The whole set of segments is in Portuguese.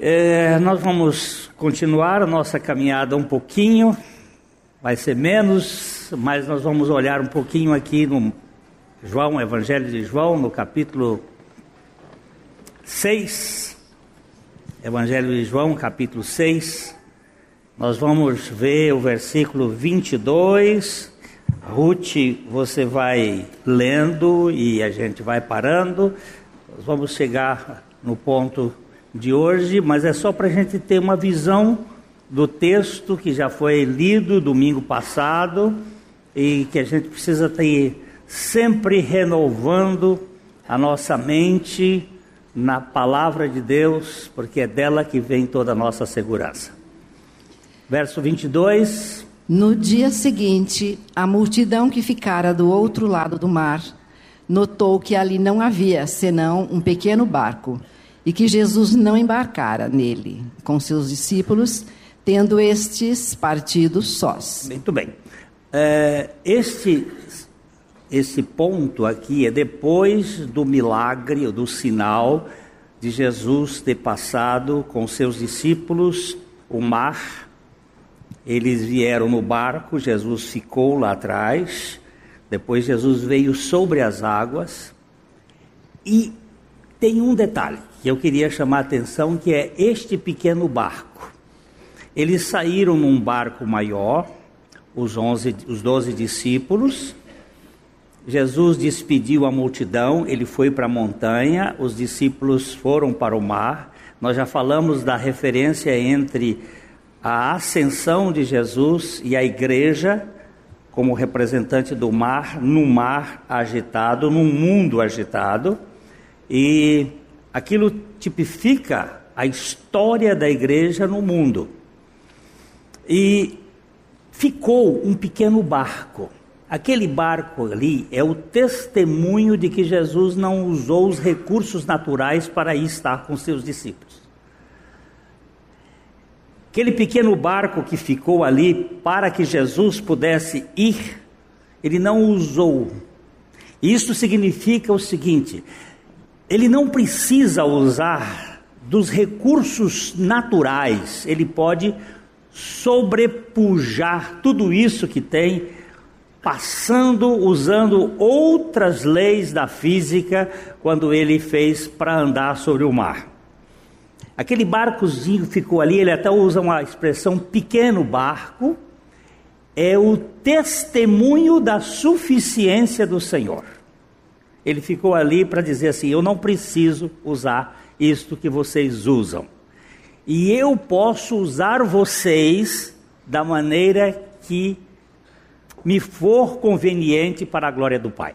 É, nós vamos continuar a nossa caminhada um pouquinho, vai ser menos, mas nós vamos olhar um pouquinho aqui no João, Evangelho de João, no capítulo 6. Evangelho de João, capítulo 6. Nós vamos ver o versículo 22. Ruth, você vai lendo e a gente vai parando. Nós vamos chegar no ponto de hoje, mas é só para a gente ter uma visão do texto que já foi lido domingo passado e que a gente precisa ter sempre renovando a nossa mente na palavra de Deus, porque é dela que vem toda a nossa segurança. Verso 22. No dia seguinte, a multidão que ficara do outro lado do mar notou que ali não havia senão um pequeno barco e que Jesus não embarcara nele com seus discípulos, tendo estes partido sós. Muito bem. É, este, esse ponto aqui é depois do milagre, do sinal de Jesus ter passado com seus discípulos o mar. Eles vieram no barco, Jesus ficou lá atrás. Depois Jesus veio sobre as águas. E tem um detalhe que eu queria chamar a atenção, que é este pequeno barco. Eles saíram num barco maior, os, onze, os doze discípulos. Jesus despediu a multidão, ele foi para a montanha, os discípulos foram para o mar. Nós já falamos da referência entre a ascensão de Jesus e a igreja como representante do mar, no mar agitado, num mundo agitado. E Aquilo tipifica a história da igreja no mundo. E ficou um pequeno barco. Aquele barco ali é o testemunho de que Jesus não usou os recursos naturais para estar com seus discípulos. Aquele pequeno barco que ficou ali para que Jesus pudesse ir, ele não usou. Isso significa o seguinte: ele não precisa usar dos recursos naturais, ele pode sobrepujar tudo isso que tem, passando, usando outras leis da física, quando ele fez para andar sobre o mar. Aquele barcozinho ficou ali, ele até usa uma expressão pequeno barco, é o testemunho da suficiência do Senhor. Ele ficou ali para dizer assim: eu não preciso usar isto que vocês usam. E eu posso usar vocês da maneira que me for conveniente para a glória do Pai.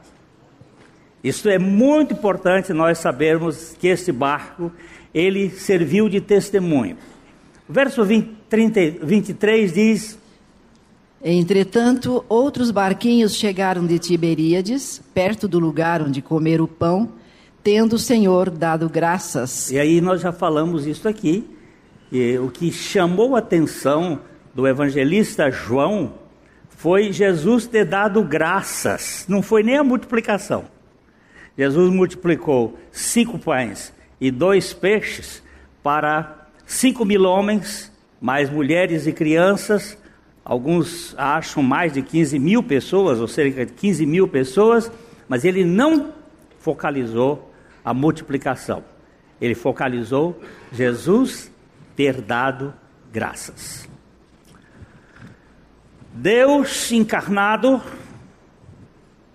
Isso é muito importante nós sabermos que esse barco, ele serviu de testemunho. O verso 20, 30, 23 diz: Entretanto, outros barquinhos chegaram de Tiberíades, perto do lugar onde comer o pão, tendo o Senhor dado graças. E aí nós já falamos isso aqui. E o que chamou a atenção do evangelista João foi Jesus ter dado graças, não foi nem a multiplicação. Jesus multiplicou cinco pães e dois peixes para cinco mil homens, mais mulheres e crianças, Alguns acham mais de 15 mil pessoas, ou cerca de 15 mil pessoas, mas ele não focalizou a multiplicação. Ele focalizou Jesus ter dado graças. Deus encarnado,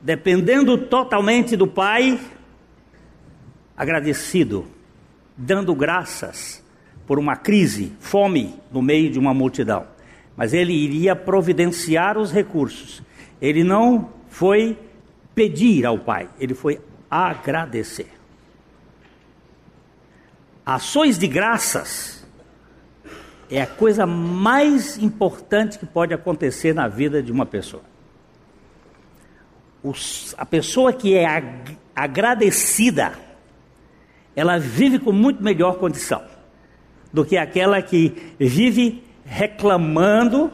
dependendo totalmente do Pai, agradecido, dando graças por uma crise, fome no meio de uma multidão mas ele iria providenciar os recursos. Ele não foi pedir ao Pai, ele foi agradecer. Ações de graças é a coisa mais importante que pode acontecer na vida de uma pessoa. Os, a pessoa que é ag, agradecida, ela vive com muito melhor condição do que aquela que vive reclamando,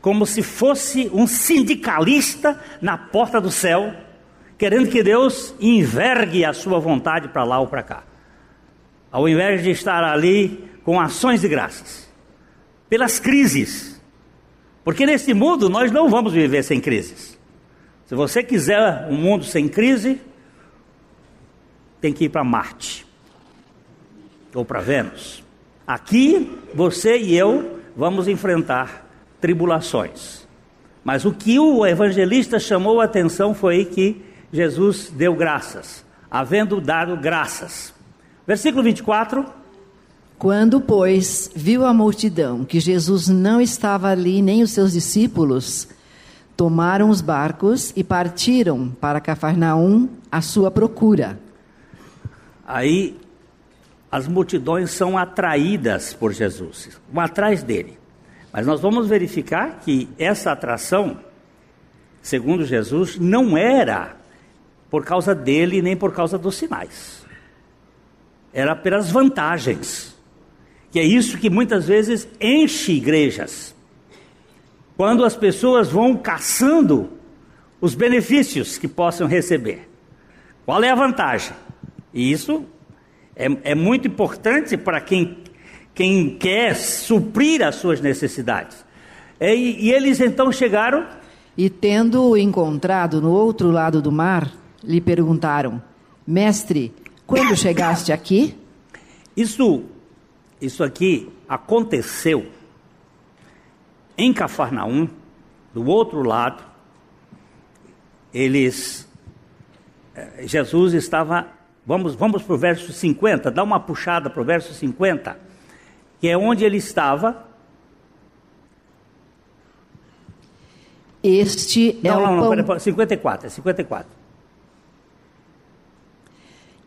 como se fosse um sindicalista na porta do céu, querendo que Deus envergue a sua vontade para lá ou para cá. ao invés de estar ali com ações de graças, pelas crises. Porque nesse mundo nós não vamos viver sem crises. Se você quiser um mundo sem crise, tem que ir para Marte ou para Vênus. Aqui, você e eu vamos enfrentar tribulações. Mas o que o evangelista chamou a atenção foi que Jesus deu graças, havendo dado graças. Versículo 24. Quando, pois, viu a multidão que Jesus não estava ali, nem os seus discípulos, tomaram os barcos e partiram para Cafarnaum à sua procura. Aí as multidões são atraídas por Jesus, vão atrás dele. Mas nós vamos verificar que essa atração, segundo Jesus, não era por causa dele nem por causa dos sinais. Era pelas vantagens. Que é isso que muitas vezes enche igrejas. Quando as pessoas vão caçando os benefícios que possam receber. Qual é a vantagem? E isso é, é muito importante para quem, quem quer suprir as suas necessidades. E, e eles então chegaram. E tendo-o encontrado no outro lado do mar, lhe perguntaram: Mestre, quando chegaste aqui? Isso, isso aqui aconteceu em Cafarnaum, do outro lado. Eles, eh, Jesus estava Vamos, vamos para o verso 50, dá uma puxada para o verso 50, que é onde ele estava. Este é não, o não, não, pão... pera, 54, é 54.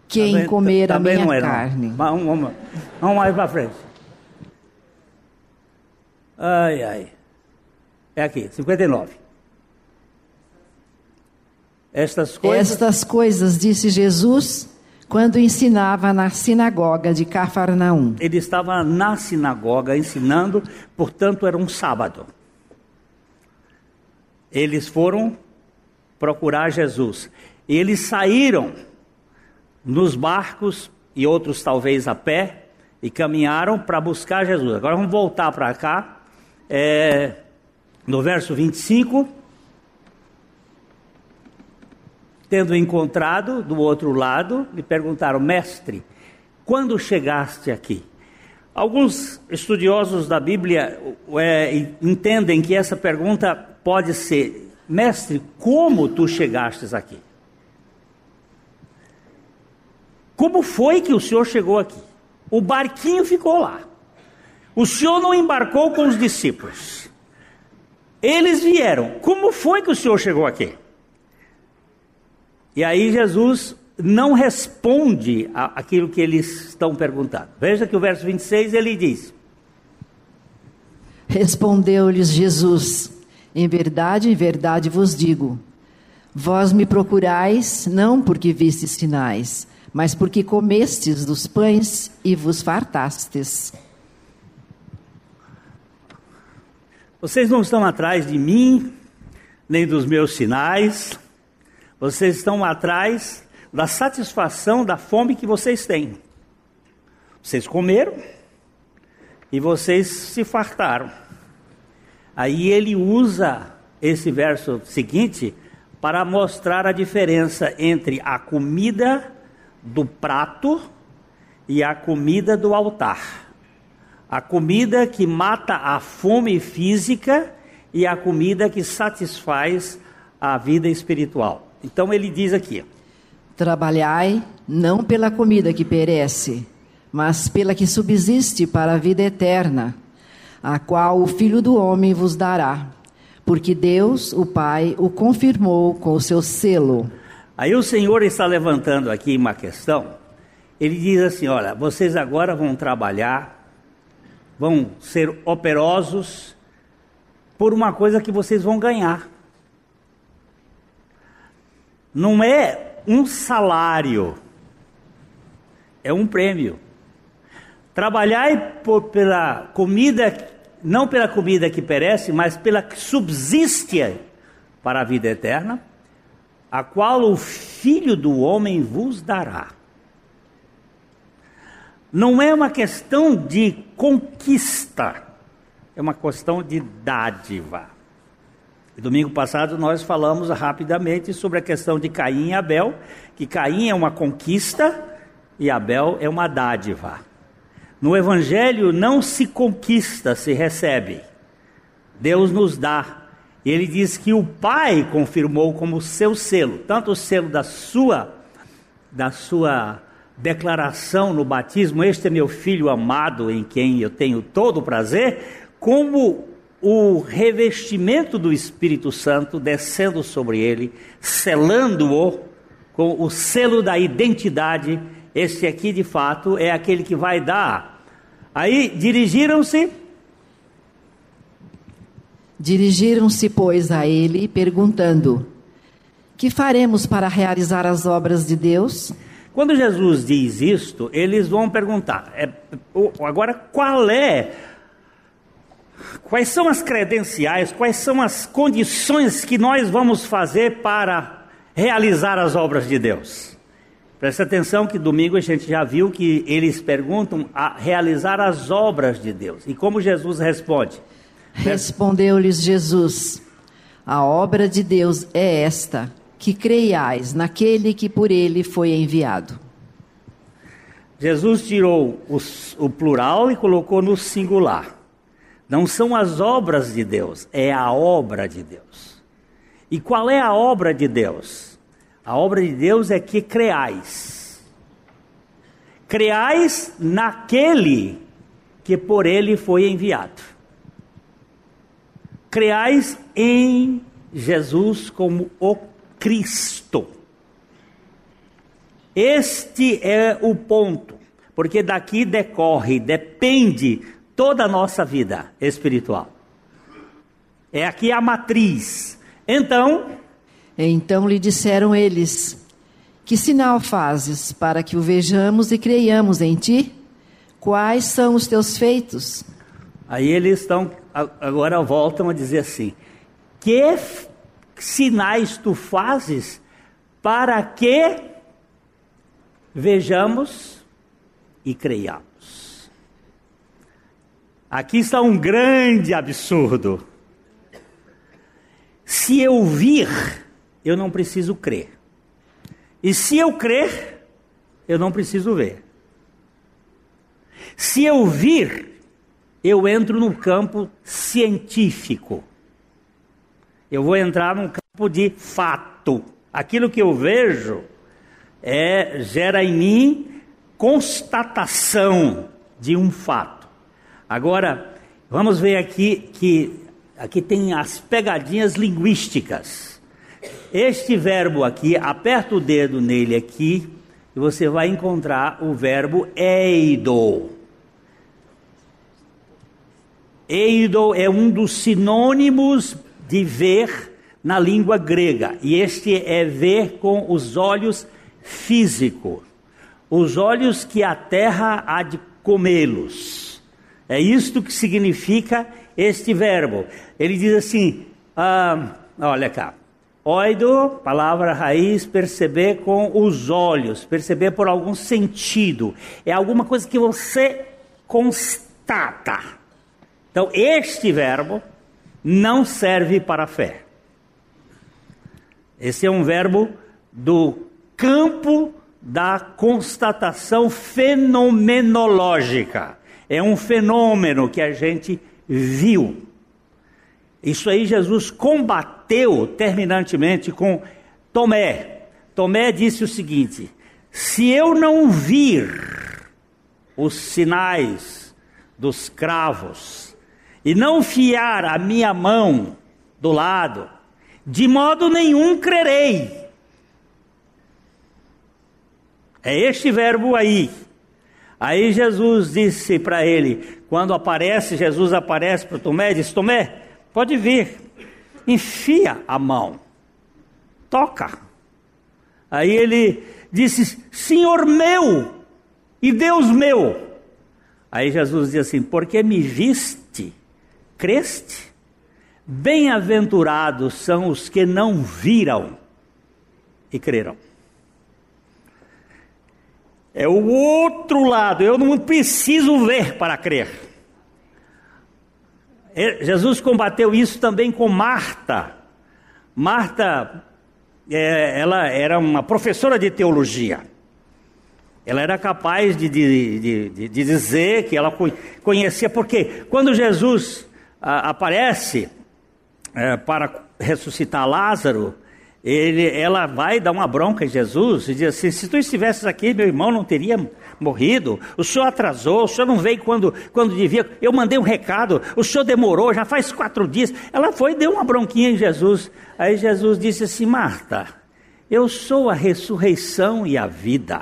Quem Também- comer a minha não é, não. carne. Vamos, vamos, vamos mais para frente. Ai, ai. É aqui, 59. Estas coisas. Estas coisas disse Jesus quando ensinava na sinagoga de Cafarnaum. Ele estava na sinagoga ensinando, portanto era um sábado. Eles foram procurar Jesus. E eles saíram nos barcos e outros talvez a pé e caminharam para buscar Jesus. Agora vamos voltar para cá, é, no verso 25. Tendo encontrado do outro lado, lhe perguntaram: Mestre, quando chegaste aqui? Alguns estudiosos da Bíblia é, entendem que essa pergunta pode ser: Mestre, como tu chegastes aqui? Como foi que o senhor chegou aqui? O barquinho ficou lá. O senhor não embarcou com os discípulos. Eles vieram. Como foi que o senhor chegou aqui? E aí Jesus não responde aquilo que eles estão perguntando. Veja que o verso 26 ele diz: Respondeu-lhes Jesus: Em verdade, em verdade vos digo: Vós me procurais não porque vistes sinais, mas porque comestes dos pães e vos fartastes. Vocês não estão atrás de mim, nem dos meus sinais, vocês estão atrás da satisfação da fome que vocês têm. Vocês comeram e vocês se fartaram. Aí ele usa esse verso seguinte para mostrar a diferença entre a comida do prato e a comida do altar. A comida que mata a fome física e a comida que satisfaz a vida espiritual. Então ele diz aqui: Trabalhai não pela comida que perece, mas pela que subsiste para a vida eterna, a qual o Filho do Homem vos dará, porque Deus, o Pai, o confirmou com o seu selo. Aí o Senhor está levantando aqui uma questão. Ele diz assim: olha, vocês agora vão trabalhar, vão ser operosos por uma coisa que vocês vão ganhar. Não é um salário, é um prêmio. Trabalhai por, pela comida, não pela comida que perece, mas pela que subsiste para a vida eterna, a qual o Filho do Homem vos dará. não é uma questão de conquista, é uma questão de dádiva. Domingo passado nós falamos rapidamente sobre a questão de Caim e Abel, que Caim é uma conquista e Abel é uma dádiva. No Evangelho não se conquista, se recebe. Deus nos dá. Ele diz que o Pai confirmou como seu selo, tanto o selo da sua da sua declaração no batismo, este é meu filho amado em quem eu tenho todo o prazer, como o revestimento do Espírito Santo descendo sobre ele, selando-o com o selo da identidade. Este aqui, de fato, é aquele que vai dar. Aí dirigiram-se. Dirigiram-se, pois, a ele, perguntando: Que faremos para realizar as obras de Deus? Quando Jesus diz isto, eles vão perguntar: é, agora qual é Quais são as credenciais, quais são as condições que nós vamos fazer para realizar as obras de Deus? Preste atenção que domingo a gente já viu que eles perguntam a realizar as obras de Deus. E como Jesus responde? Respondeu-lhes Jesus: A obra de Deus é esta, que creiais naquele que por ele foi enviado. Jesus tirou o plural e colocou no singular. Não são as obras de Deus, é a obra de Deus. E qual é a obra de Deus? A obra de Deus é que creais. Creais naquele que por ele foi enviado. Creais em Jesus como o Cristo. Este é o ponto, porque daqui decorre, depende toda a nossa vida espiritual. É aqui a matriz. Então. Então lhe disseram eles: Que sinal fazes para que o vejamos e creiamos em ti? Quais são os teus feitos? Aí eles estão, agora voltam a dizer assim: Que sinais tu fazes para que vejamos e creiamos? Aqui está um grande absurdo. Se eu vir, eu não preciso crer. E se eu crer, eu não preciso ver. Se eu vir, eu entro no campo científico. Eu vou entrar num campo de fato. Aquilo que eu vejo é gera em mim constatação de um fato. Agora, vamos ver aqui que aqui tem as pegadinhas linguísticas. Este verbo aqui, aperta o dedo nele aqui e você vai encontrar o verbo eido. Eido é um dos sinônimos de ver na língua grega, e este é ver com os olhos físicos, os olhos que a terra há de comê-los. É isto que significa este verbo. Ele diz assim: ah, olha cá. Oido, palavra raiz, perceber com os olhos, perceber por algum sentido. É alguma coisa que você constata. Então, este verbo não serve para a fé. Esse é um verbo do campo da constatação fenomenológica é um fenômeno que a gente viu. Isso aí Jesus combateu terminantemente com Tomé. Tomé disse o seguinte: se eu não vir os sinais dos cravos e não fiar a minha mão do lado, de modo nenhum crerei. É este verbo aí Aí Jesus disse para ele, quando aparece, Jesus aparece para Tomé, diz: Tomé, pode vir, enfia a mão, toca. Aí ele disse: Senhor meu e Deus meu. Aí Jesus diz assim: Porque me viste, creste? Bem-aventurados são os que não viram e creram. É o outro lado. Eu não preciso ver para crer. Jesus combateu isso também com Marta. Marta, é, ela era uma professora de teologia. Ela era capaz de, de, de, de dizer que ela conhecia, porque quando Jesus a, aparece é, para ressuscitar Lázaro, ele, ela vai dar uma bronca em Jesus e diz assim: se tu estivesses aqui, meu irmão não teria morrido. O senhor atrasou, o senhor não veio quando, quando devia. Eu mandei um recado, o senhor demorou, já faz quatro dias. Ela foi e deu uma bronquinha em Jesus. Aí Jesus disse assim: Marta, eu sou a ressurreição e a vida.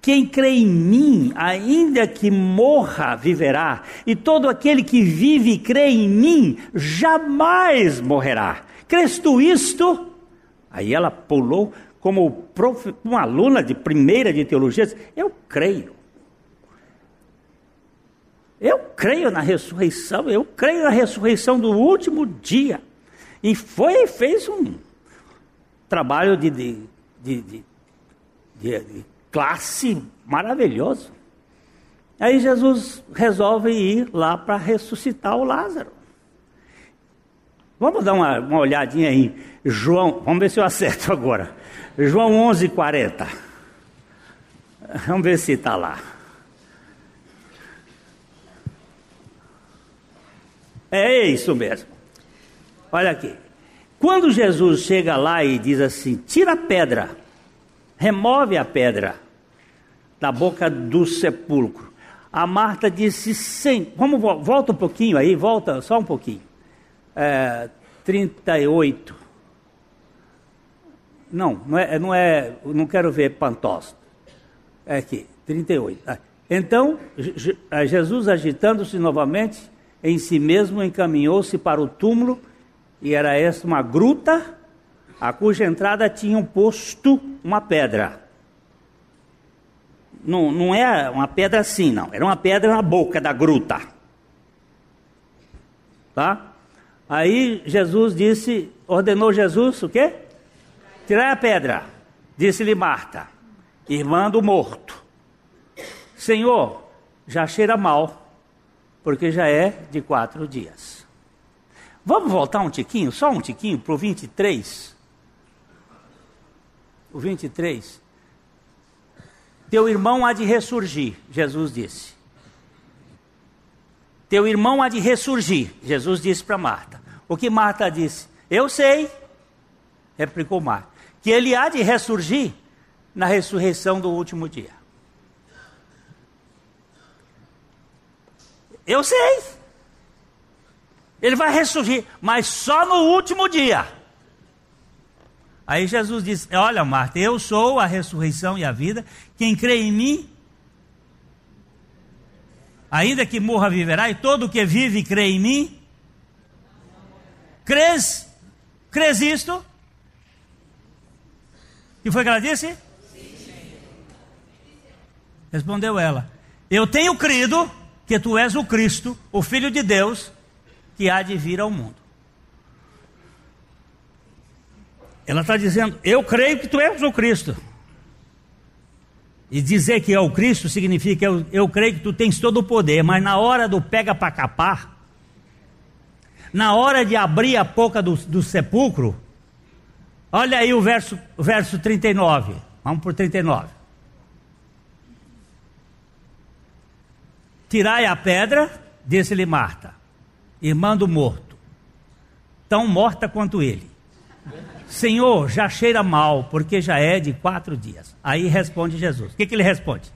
Quem crê em mim, ainda que morra, viverá. E todo aquele que vive e crê em mim, jamais morrerá. Crês tu isto? Aí ela pulou como prof... uma aluna de primeira de teologia. Disse, Eu creio. Eu creio na ressurreição, eu creio na ressurreição do último dia. E foi e fez um trabalho de, de, de, de, de classe maravilhoso. Aí Jesus resolve ir lá para ressuscitar o Lázaro. Vamos dar uma, uma olhadinha aí. João, vamos ver se eu acerto agora. João 11, 40. Vamos ver se está lá. É isso mesmo. Olha aqui. Quando Jesus chega lá e diz assim: tira a pedra, remove a pedra da boca do sepulcro. A Marta disse: sim. Vamos, volta um pouquinho aí, volta só um pouquinho. É, 38. Não, não é, não é, não quero ver Pantós. É aqui, 38. Ah, então, Jesus agitando-se novamente em si mesmo, encaminhou-se para o túmulo, e era esta uma gruta a cuja entrada tinham posto uma pedra. Não, não é uma pedra assim, não. Era uma pedra na boca da gruta. Tá? Aí Jesus disse, ordenou Jesus o quê? Tirar a pedra. Disse-lhe Marta, irmã do morto. Senhor, já cheira mal, porque já é de quatro dias. Vamos voltar um tiquinho, só um tiquinho, para o 23 o 23. Teu irmão há de ressurgir, Jesus disse. Teu irmão há de ressurgir, Jesus disse para Marta. O que Marta disse? Eu sei, replicou Marta, que ele há de ressurgir na ressurreição do último dia. Eu sei. Ele vai ressurgir, mas só no último dia. Aí Jesus disse: Olha, Marta, eu sou a ressurreição e a vida. Quem crê em mim, ainda que morra, viverá. E todo que vive crê em mim, crês? Crês isto? E foi que ela disse? Respondeu ela: Eu tenho crido que tu és o Cristo, o Filho de Deus, que há de vir ao mundo. Ela está dizendo: Eu creio que tu és o Cristo. E dizer que é o Cristo significa eu, eu creio que tu tens todo o poder, mas na hora do pega para capar, na hora de abrir a boca do, do sepulcro, olha aí o verso, verso 39. Vamos por 39. Tirai a pedra, disse-lhe Marta, irmã do morto, tão morta quanto ele. Senhor, já cheira mal, porque já é de quatro dias. Aí responde Jesus. O que, que ele responde?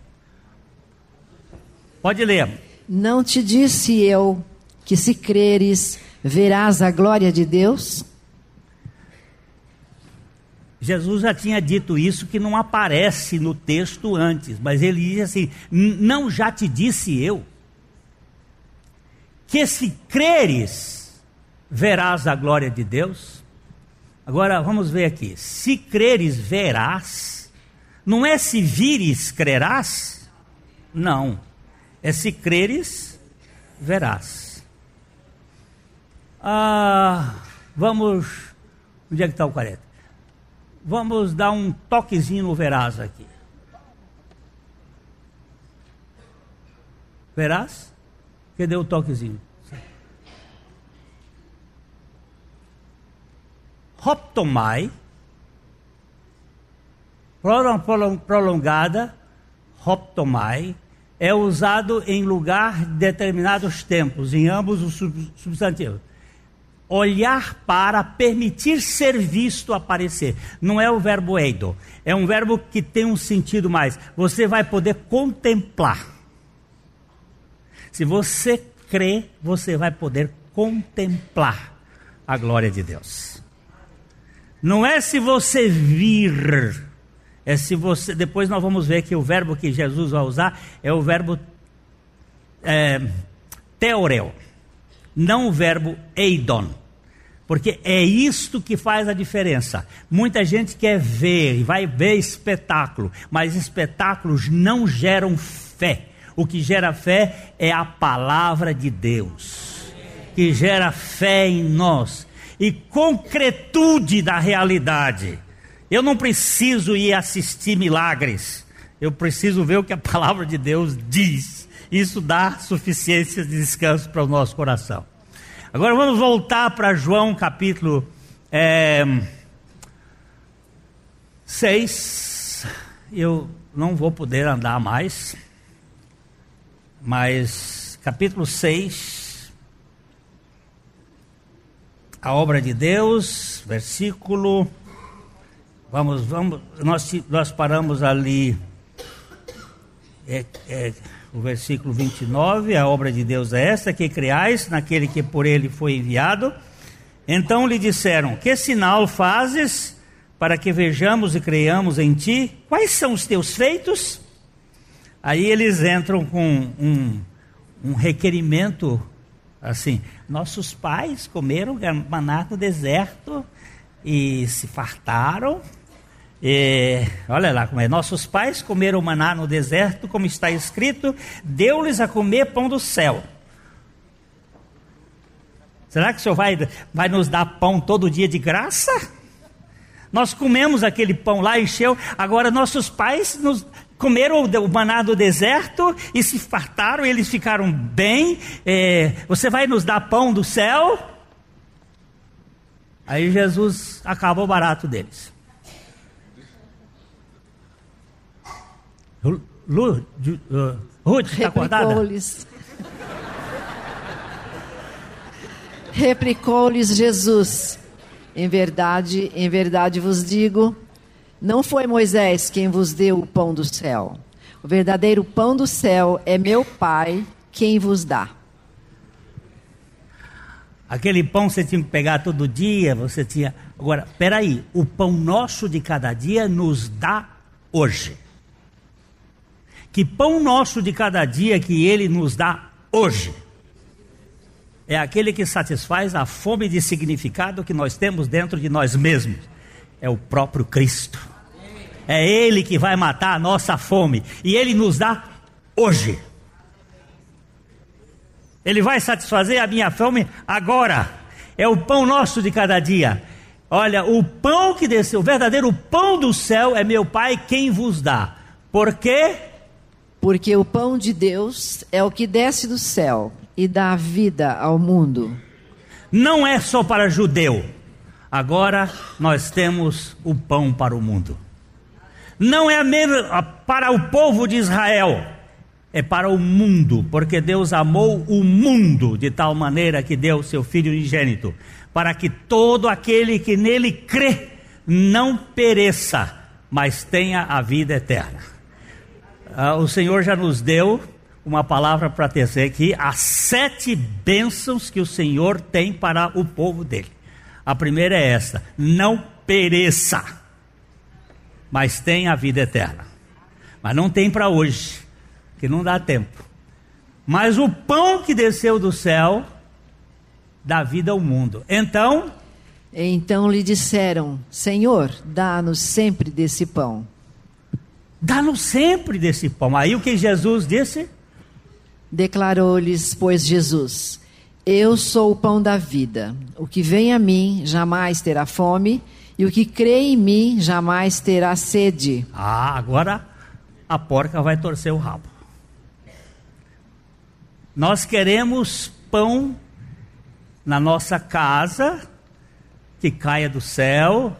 Pode ler. Não te disse eu que se creres, verás a glória de Deus? Jesus já tinha dito isso que não aparece no texto antes, mas ele diz assim: Não já te disse eu que se creres, verás a glória de Deus? Agora vamos ver aqui. Se creres, verás. Não é se vires, crerás? Não. É se creres, verás. Ah, vamos. Onde é que está o 40? Vamos dar um toquezinho no verás aqui. Verás? Cadê o toquezinho? Hoptomai, prolongada, hoptomai, é usado em lugar de determinados tempos, em ambos os substantivos. Olhar para, permitir ser visto aparecer. Não é o verbo eido. É um verbo que tem um sentido mais. Você vai poder contemplar. Se você crê, você vai poder contemplar a glória de Deus. Não é se você vir, é se você. Depois nós vamos ver que o verbo que Jesus vai usar é o verbo é, teoreu, não o verbo eidon. Porque é isto que faz a diferença. Muita gente quer ver e vai ver espetáculo, mas espetáculos não geram fé. O que gera fé é a palavra de Deus, que gera fé em nós e concretude da realidade. Eu não preciso ir assistir milagres, eu preciso ver o que a palavra de Deus diz. Isso dá suficiência de descanso para o nosso coração. Agora vamos voltar para João capítulo é, 6. Eu não vou poder andar mais, mas capítulo 6, a obra de Deus, versículo. Vamos, vamos, nós, nós paramos ali. É, é, o versículo 29, a obra de Deus é esta, que criais naquele que por ele foi enviado. Então lhe disseram: Que sinal fazes para que vejamos e creiamos em ti? Quais são os teus feitos? Aí eles entram com um, um requerimento assim: Nossos pais comeram maná no deserto e se fartaram é, olha lá como é. Nossos pais comeram maná no deserto, como está escrito, deu-lhes a comer pão do céu. Será que o Senhor vai, vai nos dar pão todo dia de graça? Nós comemos aquele pão lá, encheu. Agora nossos pais nos comeram o maná do deserto e se fartaram, eles ficaram bem. É, você vai nos dar pão do céu? Aí Jesus acaba o barato deles. Lu, uh, Ruth, está acordada? Replicou-lhes Jesus: Em verdade, em verdade vos digo, não foi Moisés quem vos deu o pão do céu. O verdadeiro pão do céu é meu Pai quem vos dá. Aquele pão você tinha que pegar todo dia, você tinha. Agora, peraí, o pão nosso de cada dia nos dá hoje que pão nosso de cada dia que Ele nos dá hoje é aquele que satisfaz a fome de significado que nós temos dentro de nós mesmos. É o próprio Cristo. É Ele que vai matar a nossa fome. E Ele nos dá hoje. Ele vai satisfazer a minha fome agora. É o pão nosso de cada dia. Olha, o pão que desceu, o verdadeiro pão do céu é meu Pai quem vos dá. Por quê? Porque o pão de Deus é o que desce do céu e dá vida ao mundo. Não é só para judeu. Agora nós temos o pão para o mundo. Não é para o povo de Israel, é para o mundo, porque Deus amou o mundo de tal maneira que deu seu Filho unigênito, para que todo aquele que nele crê não pereça, mas tenha a vida eterna ah, o Senhor já nos deu uma palavra para tecer aqui, as sete bênçãos que o Senhor tem para o povo dele. A primeira é esta: não pereça, mas tenha a vida eterna. Mas não tem para hoje, que não dá tempo. Mas o pão que desceu do céu dá vida ao mundo. Então. Então lhe disseram: Senhor, dá-nos sempre desse pão. Dá-nos sempre desse pão. Aí o que Jesus disse? Declarou-lhes, pois, Jesus: Eu sou o pão da vida. O que vem a mim jamais terá fome, e o que crê em mim jamais terá sede. Ah, agora a porca vai torcer o rabo. Nós queremos pão na nossa casa que caia do céu.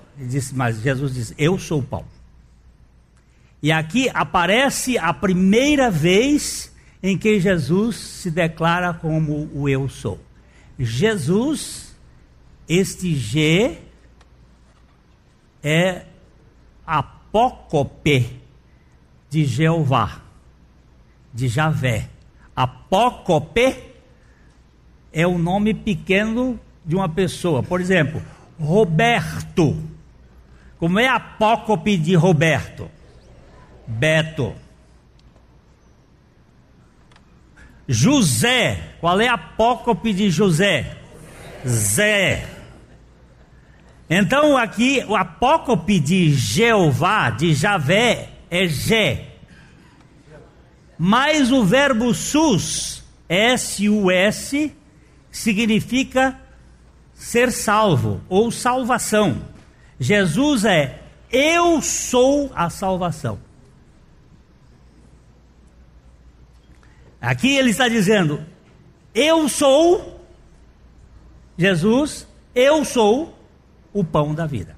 Mas Jesus diz: Eu sou o pão. E aqui aparece a primeira vez em que Jesus se declara como o eu sou. Jesus, este G é apócope de Jeová, de Javé. Apócope é o nome pequeno de uma pessoa. Por exemplo, Roberto. Como é apócope de Roberto? Beto. José, qual é a apócope de José? Zé. Então aqui o apócope de Jeová, de Javé, é Jé. Mas o verbo sus, S-U-S, significa ser salvo ou salvação. Jesus é eu sou a salvação. Aqui ele está dizendo: Eu sou Jesus, eu sou o pão da vida.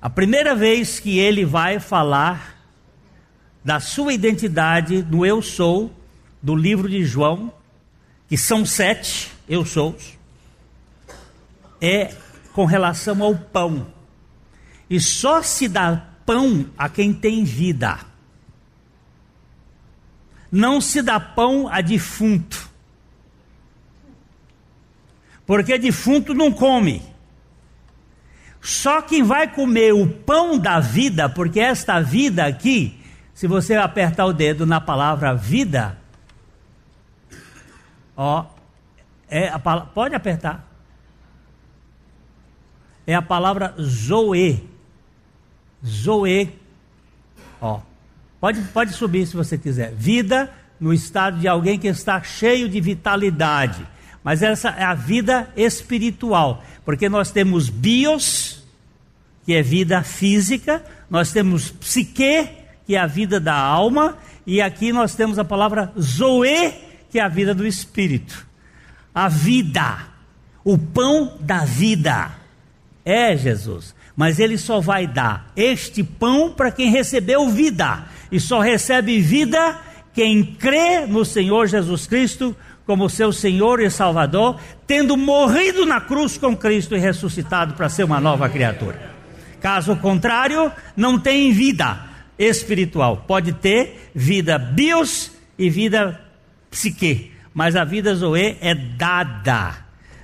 A primeira vez que ele vai falar da sua identidade no Eu Sou, do livro de João, que são sete Eu Sous, é com relação ao pão. E só se dá pão a quem tem vida. Não se dá pão a defunto. Porque defunto não come. Só quem vai comer o pão da vida, porque esta vida aqui, se você apertar o dedo na palavra vida, ó, é a, pode apertar. É a palavra zoe. Zoe. Ó. Pode, pode subir se você quiser. Vida no estado de alguém que está cheio de vitalidade. Mas essa é a vida espiritual. Porque nós temos bios, que é vida física, nós temos psique, que é a vida da alma, e aqui nós temos a palavra zoe, que é a vida do espírito. A vida, o pão da vida é Jesus. Mas ele só vai dar este pão para quem recebeu vida. E só recebe vida quem crê no Senhor Jesus Cristo como seu Senhor e Salvador, tendo morrido na cruz com Cristo e ressuscitado para ser uma nova criatura. Caso contrário, não tem vida espiritual. Pode ter vida bios e vida psique, mas a vida zoe é dada.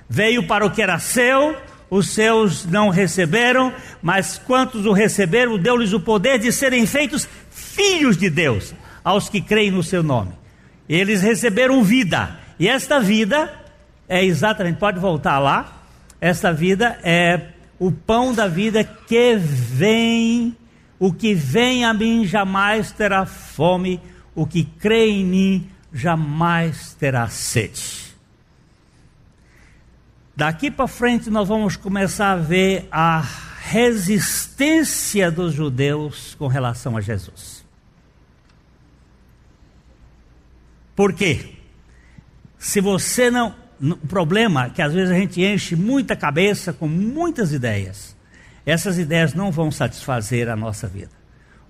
Veio para o que era seu, os seus não receberam, mas quantos o receberam, deu-lhes o poder de serem feitos filhos de Deus, aos que creem no seu nome. Eles receberam vida, e esta vida é exatamente, pode voltar lá, esta vida é o pão da vida que vem, o que vem a mim jamais terá fome, o que crê em mim jamais terá sede. Daqui para frente nós vamos começar a ver a resistência dos judeus com relação a Jesus. Por quê? Se você não o problema é que às vezes a gente enche muita cabeça com muitas ideias. Essas ideias não vão satisfazer a nossa vida.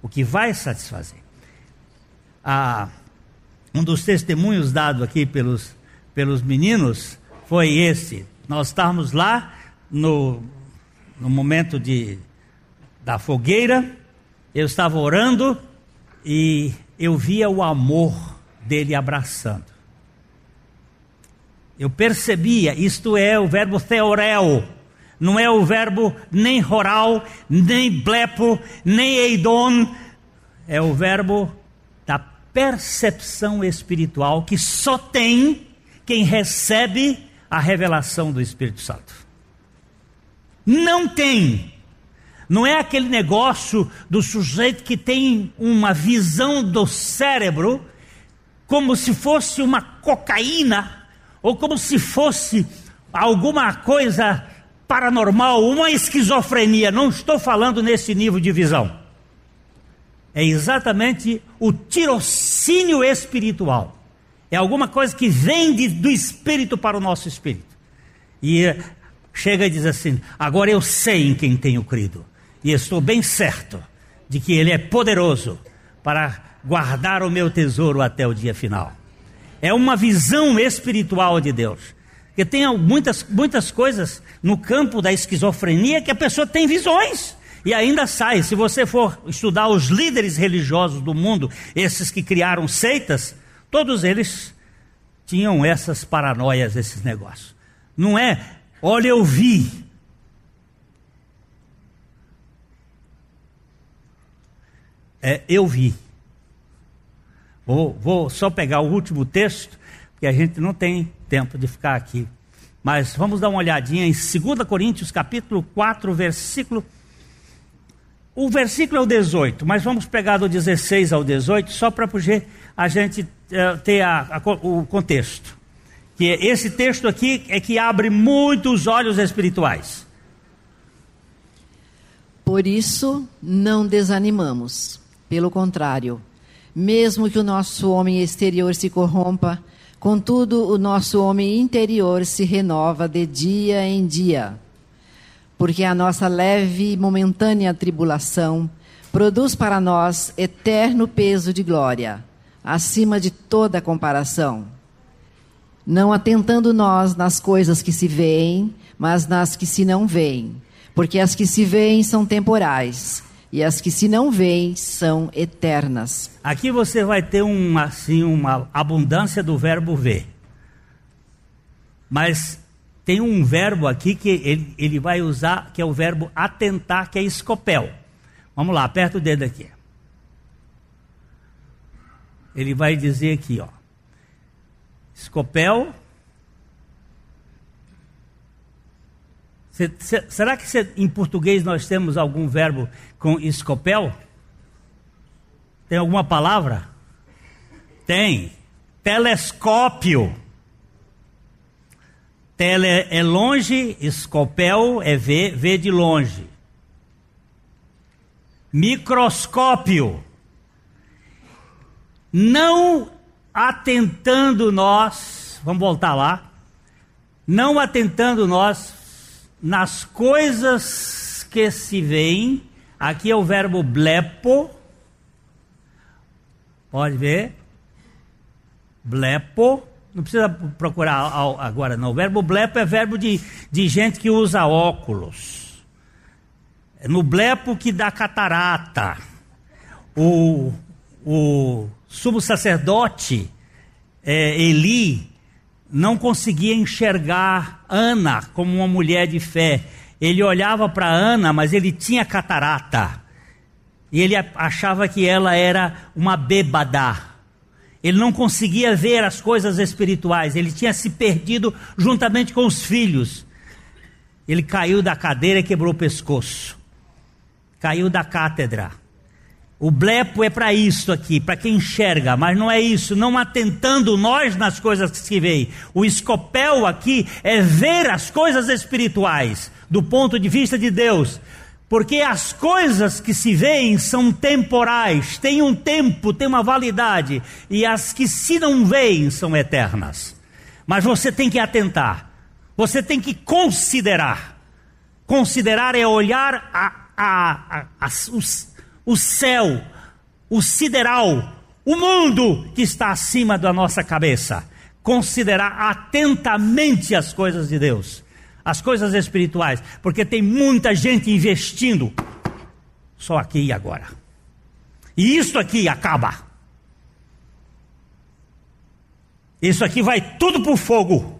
O que vai satisfazer? Ah, um dos testemunhos dado aqui pelos, pelos meninos foi esse. Nós estávamos lá no, no momento de, da fogueira, eu estava orando e eu via o amor dele abraçando. Eu percebia, isto é o verbo theorel, não é o verbo nem roral, nem blepo, nem eidon, é o verbo da percepção espiritual que só tem quem recebe a revelação do Espírito Santo. Não tem. Não é aquele negócio do sujeito que tem uma visão do cérebro como se fosse uma cocaína ou como se fosse alguma coisa paranormal, uma esquizofrenia. Não estou falando nesse nível de visão. É exatamente o tirocínio espiritual. É alguma coisa que vem de, do espírito para o nosso espírito. E eh, chega e diz assim: agora eu sei em quem tenho crido. E estou bem certo de que Ele é poderoso para guardar o meu tesouro até o dia final. É uma visão espiritual de Deus. Porque tem muitas, muitas coisas no campo da esquizofrenia que a pessoa tem visões e ainda sai. Se você for estudar os líderes religiosos do mundo, esses que criaram seitas, todos eles tinham essas paranoias, esses negócios. Não é, olha, eu vi. É, eu vi. Vou, vou só pegar o último texto, porque a gente não tem tempo de ficar aqui. Mas vamos dar uma olhadinha em 2 Coríntios, capítulo 4, versículo. O versículo é o 18, mas vamos pegar do 16 ao 18, só para a gente uh, ter a, a, o contexto. Que esse texto aqui é que abre muitos olhos espirituais. Por isso, não desanimamos. Pelo contrário, mesmo que o nosso homem exterior se corrompa, contudo o nosso homem interior se renova de dia em dia. Porque a nossa leve e momentânea tribulação produz para nós eterno peso de glória, acima de toda comparação. Não atentando nós nas coisas que se veem, mas nas que se não veem, porque as que se veem são temporais e as que se não veem são eternas. Aqui você vai ter uma, assim, uma abundância do verbo ver. Mas tem um verbo aqui que ele, ele vai usar, que é o verbo atentar, que é escopel. Vamos lá, aperta o dedo aqui. Ele vai dizer aqui, ó. Escopel Cê, cê, será que cê, em português nós temos algum verbo com escopel? Tem alguma palavra? Tem. Telescópio. Tele é longe, escopel é ver, ver de longe. Microscópio. Não atentando nós, vamos voltar lá, não atentando nós nas coisas que se veem, aqui é o verbo blepo, pode ver, blepo, não precisa procurar agora não, o verbo blepo é verbo de, de gente que usa óculos, é no blepo que dá catarata, o, o sumo sacerdote é, Eli, não conseguia enxergar Ana como uma mulher de fé. Ele olhava para Ana, mas ele tinha catarata. E ele achava que ela era uma bêbada. Ele não conseguia ver as coisas espirituais. Ele tinha se perdido juntamente com os filhos. Ele caiu da cadeira e quebrou o pescoço. Caiu da cátedra. O blepo é para isso aqui, para quem enxerga, mas não é isso, não atentando nós nas coisas que se veem. O escopel aqui é ver as coisas espirituais do ponto de vista de Deus. Porque as coisas que se veem são temporais, têm um tempo, têm uma validade, e as que se não veem são eternas. Mas você tem que atentar, você tem que considerar. Considerar é olhar a, a, a, a os, o céu, o sideral, o mundo que está acima da nossa cabeça. Considerar atentamente as coisas de Deus, as coisas espirituais, porque tem muita gente investindo só aqui e agora. E isso aqui acaba. Isso aqui vai tudo para o fogo.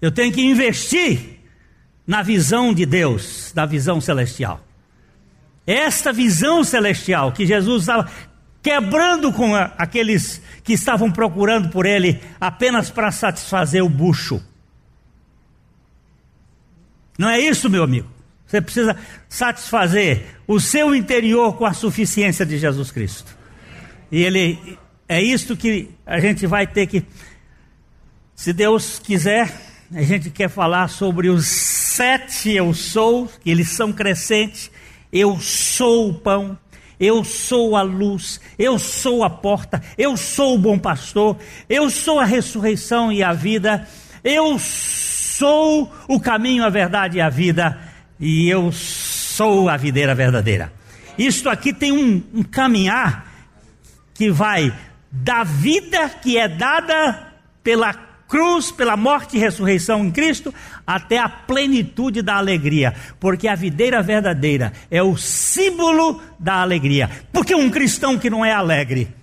Eu tenho que investir na visão de Deus, da visão celestial. Esta visão celestial que Jesus estava quebrando com a, aqueles que estavam procurando por ele apenas para satisfazer o bucho. Não é isso, meu amigo? Você precisa satisfazer o seu interior com a suficiência de Jesus Cristo. E ele é isto que a gente vai ter que se Deus quiser, a gente quer falar sobre os sete eu sou, que eles são crescentes eu sou o pão, Eu sou a luz, eu sou a porta, eu sou o bom pastor, eu sou a ressurreição e a vida, eu sou o caminho, a verdade e a vida, e eu sou a videira verdadeira. Isto aqui tem um, um caminhar que vai da vida que é dada pela cruz, pela morte e ressurreição em Cristo, até a plenitude da alegria, porque a videira verdadeira é o símbolo da alegria. Porque um cristão que não é alegre,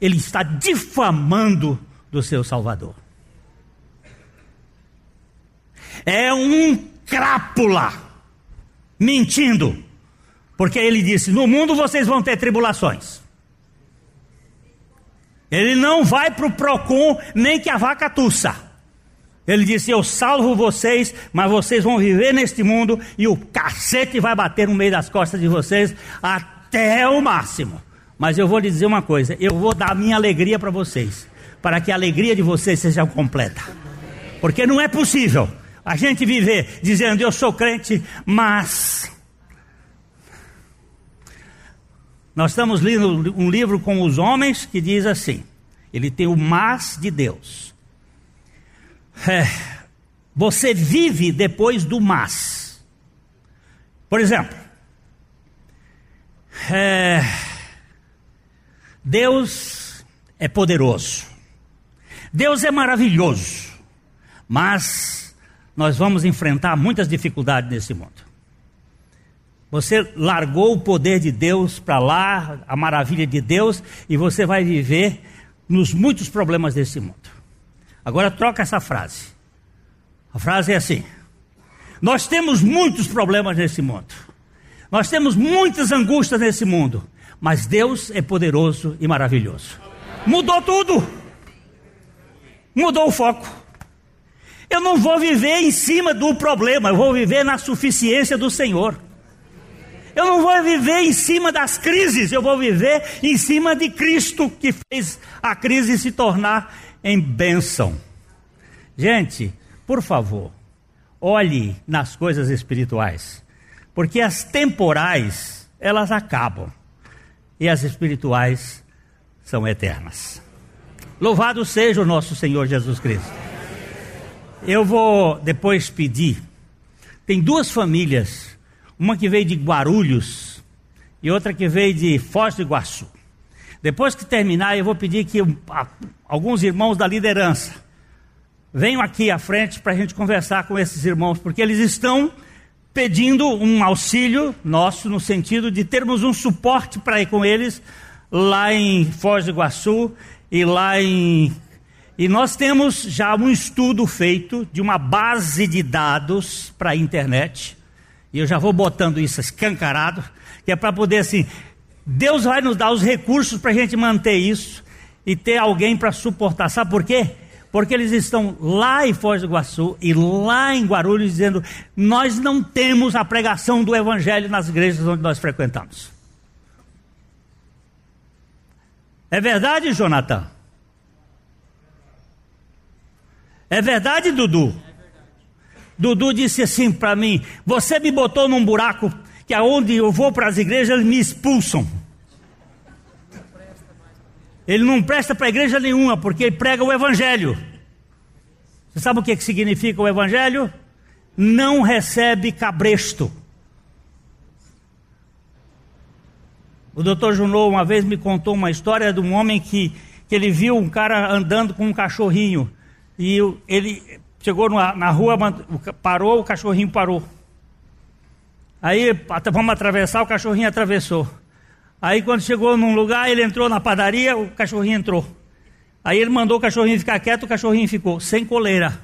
ele está difamando do seu Salvador. É um crápula mentindo, porque ele disse: No mundo vocês vão ter tribulações. Ele não vai para o PROCON nem que a vaca tussa. Ele disse: Eu salvo vocês, mas vocês vão viver neste mundo e o cacete vai bater no meio das costas de vocês até o máximo. Mas eu vou lhe dizer uma coisa: eu vou dar a minha alegria para vocês, para que a alegria de vocês seja completa. Porque não é possível a gente viver dizendo eu sou crente, mas. Nós estamos lendo um livro com os homens que diz assim: ele tem o mas de Deus. É, você vive depois do mas. Por exemplo, é, Deus é poderoso, Deus é maravilhoso, mas nós vamos enfrentar muitas dificuldades nesse mundo. Você largou o poder de Deus para lá, a maravilha de Deus, e você vai viver nos muitos problemas desse mundo. Agora troca essa frase. A frase é assim: Nós temos muitos problemas nesse mundo. Nós temos muitas angústias nesse mundo, mas Deus é poderoso e maravilhoso. Mudou tudo. Mudou o foco. Eu não vou viver em cima do problema, eu vou viver na suficiência do Senhor. Eu não vou viver em cima das crises, eu vou viver em cima de Cristo que fez a crise se tornar em bênção. Gente, por favor, olhe nas coisas espirituais, porque as temporais, elas acabam, e as espirituais são eternas. Louvado seja o nosso Senhor Jesus Cristo. Eu vou depois pedir, tem duas famílias, uma que veio de Guarulhos e outra que veio de Foz do Iguaçu. Depois que terminar, eu vou pedir que alguns irmãos da liderança venham aqui à frente para a gente conversar com esses irmãos, porque eles estão pedindo um auxílio nosso, no sentido de termos um suporte para ir com eles lá em Foz do Iguaçu e lá em. E nós temos já um estudo feito de uma base de dados para a internet, e eu já vou botando isso escancarado, que é para poder assim, Deus vai nos dar os recursos para a gente manter isso e ter alguém para suportar. Sabe por quê? Porque eles estão lá em Foz do Iguaçu e lá em Guarulhos dizendo: nós não temos a pregação do Evangelho nas igrejas onde nós frequentamos. É verdade, Jonathan? É verdade, Dudu? Dudu disse assim para mim: Você me botou num buraco que aonde eu vou para as igrejas eles me expulsam. Ele não presta para igreja nenhuma, porque ele prega o Evangelho. Você sabe o que, que significa o Evangelho? Não recebe cabresto. O doutor Junot uma vez me contou uma história de um homem que, que ele viu um cara andando com um cachorrinho. E ele chegou na, na rua, parou, o cachorrinho parou. Aí vamos atravessar, o cachorrinho atravessou. Aí quando chegou num lugar, ele entrou na padaria, o cachorrinho entrou. Aí ele mandou o cachorrinho ficar quieto, o cachorrinho ficou sem coleira.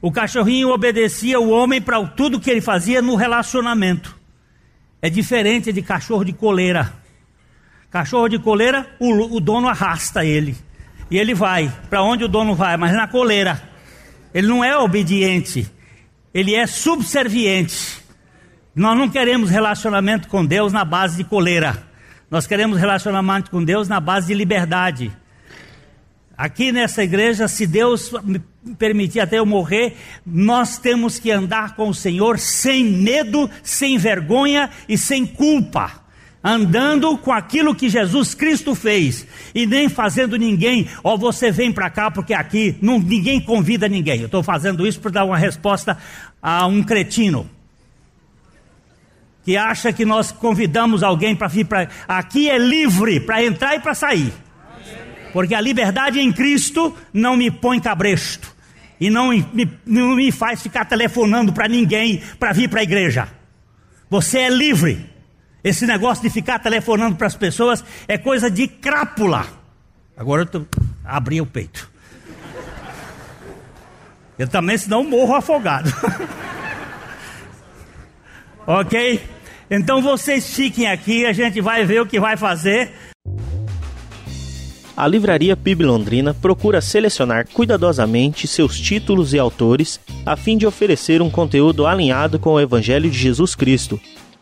O cachorrinho obedecia o homem para tudo que ele fazia no relacionamento. É diferente de cachorro de coleira. Cachorro de coleira, o, o dono arrasta ele. E ele vai. Para onde o dono vai? Mas na coleira. Ele não é obediente ele é subserviente. Nós não queremos relacionamento com Deus na base de coleira. Nós queremos relacionamento com Deus na base de liberdade. Aqui nessa igreja, se Deus permitir até eu morrer, nós temos que andar com o Senhor sem medo, sem vergonha e sem culpa andando com aquilo que Jesus Cristo fez e nem fazendo ninguém, ó, oh, você vem para cá porque aqui não, ninguém convida ninguém. Eu estou fazendo isso para dar uma resposta a um cretino que acha que nós convidamos alguém para vir para aqui é livre para entrar e para sair. Porque a liberdade em Cristo não me põe cabresto e não me, não me faz ficar telefonando para ninguém para vir para a igreja. Você é livre. Esse negócio de ficar telefonando para as pessoas é coisa de crápula. Agora eu tô, abri o peito. Eu também, senão morro afogado. ok? Então vocês fiquem aqui, a gente vai ver o que vai fazer. A livraria PIB Londrina procura selecionar cuidadosamente seus títulos e autores a fim de oferecer um conteúdo alinhado com o Evangelho de Jesus Cristo.